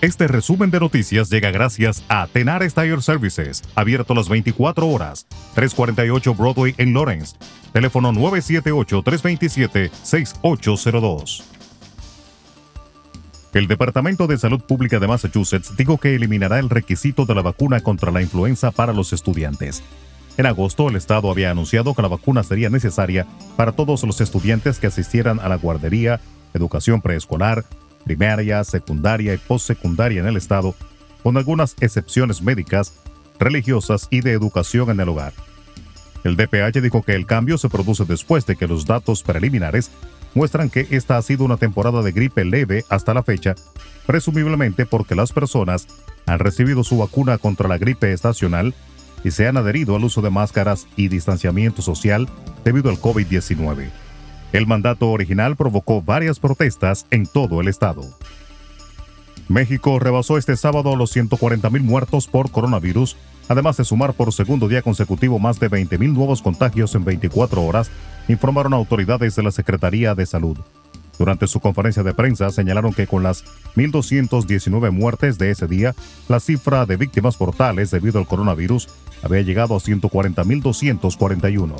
Este resumen de noticias llega gracias a Tenar Tire Services, abierto las 24 horas, 348 Broadway en Lawrence. Teléfono 978-327-6802. El Departamento de Salud Pública de Massachusetts dijo que eliminará el requisito de la vacuna contra la influenza para los estudiantes. En agosto, el Estado había anunciado que la vacuna sería necesaria para todos los estudiantes que asistieran a la guardería, educación preescolar, primaria, secundaria y postsecundaria en el Estado, con algunas excepciones médicas, religiosas y de educación en el hogar. El DPH dijo que el cambio se produce después de que los datos preliminares muestran que esta ha sido una temporada de gripe leve hasta la fecha, presumiblemente porque las personas han recibido su vacuna contra la gripe estacional y se han adherido al uso de máscaras y distanciamiento social debido al COVID-19. El mandato original provocó varias protestas en todo el estado. México rebasó este sábado los 140.000 muertos por coronavirus, además de sumar por segundo día consecutivo más de 20.000 nuevos contagios en 24 horas, informaron autoridades de la Secretaría de Salud. Durante su conferencia de prensa señalaron que con las 1.219 muertes de ese día, la cifra de víctimas mortales debido al coronavirus había llegado a 140.241.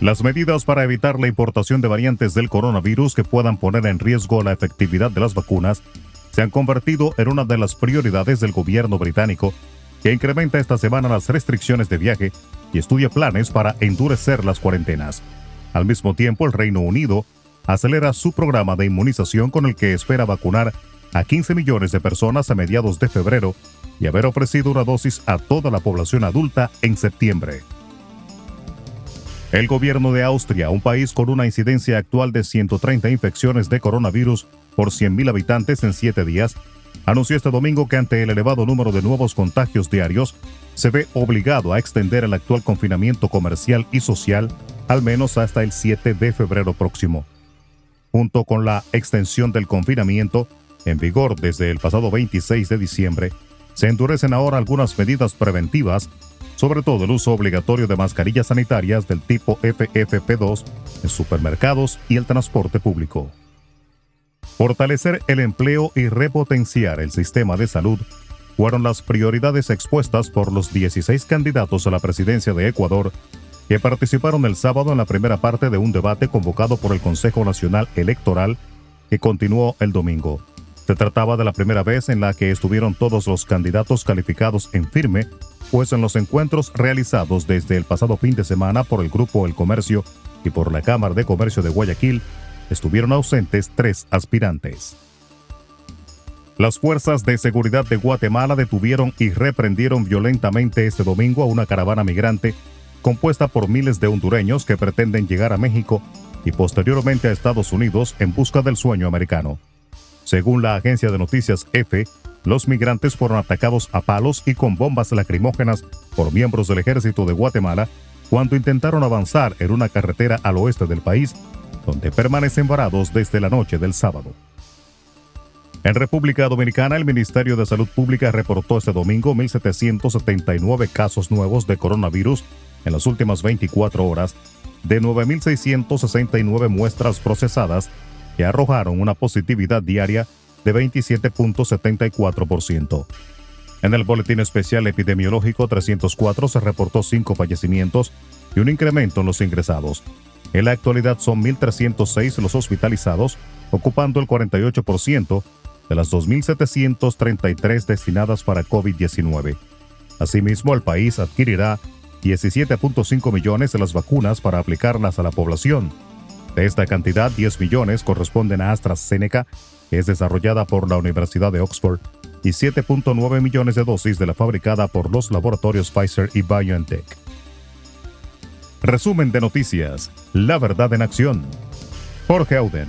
Las medidas para evitar la importación de variantes del coronavirus que puedan poner en riesgo la efectividad de las vacunas se han convertido en una de las prioridades del gobierno británico, que incrementa esta semana las restricciones de viaje y estudia planes para endurecer las cuarentenas. Al mismo tiempo, el Reino Unido acelera su programa de inmunización con el que espera vacunar a 15 millones de personas a mediados de febrero y haber ofrecido una dosis a toda la población adulta en septiembre. El gobierno de Austria, un país con una incidencia actual de 130 infecciones de coronavirus por 100.000 habitantes en 7 días, anunció este domingo que ante el elevado número de nuevos contagios diarios, se ve obligado a extender el actual confinamiento comercial y social al menos hasta el 7 de febrero próximo. Junto con la extensión del confinamiento, en vigor desde el pasado 26 de diciembre, se endurecen ahora algunas medidas preventivas sobre todo el uso obligatorio de mascarillas sanitarias del tipo FFP2 en supermercados y el transporte público. Fortalecer el empleo y repotenciar el sistema de salud fueron las prioridades expuestas por los 16 candidatos a la presidencia de Ecuador que participaron el sábado en la primera parte de un debate convocado por el Consejo Nacional Electoral que continuó el domingo. Se trataba de la primera vez en la que estuvieron todos los candidatos calificados en firme pues en los encuentros realizados desde el pasado fin de semana por el Grupo El Comercio y por la Cámara de Comercio de Guayaquil, estuvieron ausentes tres aspirantes. Las fuerzas de seguridad de Guatemala detuvieron y reprendieron violentamente este domingo a una caravana migrante compuesta por miles de hondureños que pretenden llegar a México y posteriormente a Estados Unidos en busca del sueño americano. Según la agencia de noticias EFE, los migrantes fueron atacados a palos y con bombas lacrimógenas por miembros del ejército de Guatemala cuando intentaron avanzar en una carretera al oeste del país, donde permanecen varados desde la noche del sábado. En República Dominicana, el Ministerio de Salud Pública reportó este domingo 1.779 casos nuevos de coronavirus en las últimas 24 horas, de 9.669 muestras procesadas que arrojaron una positividad diaria de 27.74%. En el Boletín Especial Epidemiológico 304 se reportó cinco fallecimientos y un incremento en los ingresados. En la actualidad son 1.306 los hospitalizados, ocupando el 48% de las 2.733 destinadas para COVID-19. Asimismo, el país adquirirá 17.5 millones de las vacunas para aplicarlas a la población. De esta cantidad, 10 millones corresponden a AstraZeneca que es desarrollada por la Universidad de Oxford, y 7.9 millones de dosis de la fabricada por los laboratorios Pfizer y BioNTech. Resumen de noticias. La verdad en acción. Jorge Auden.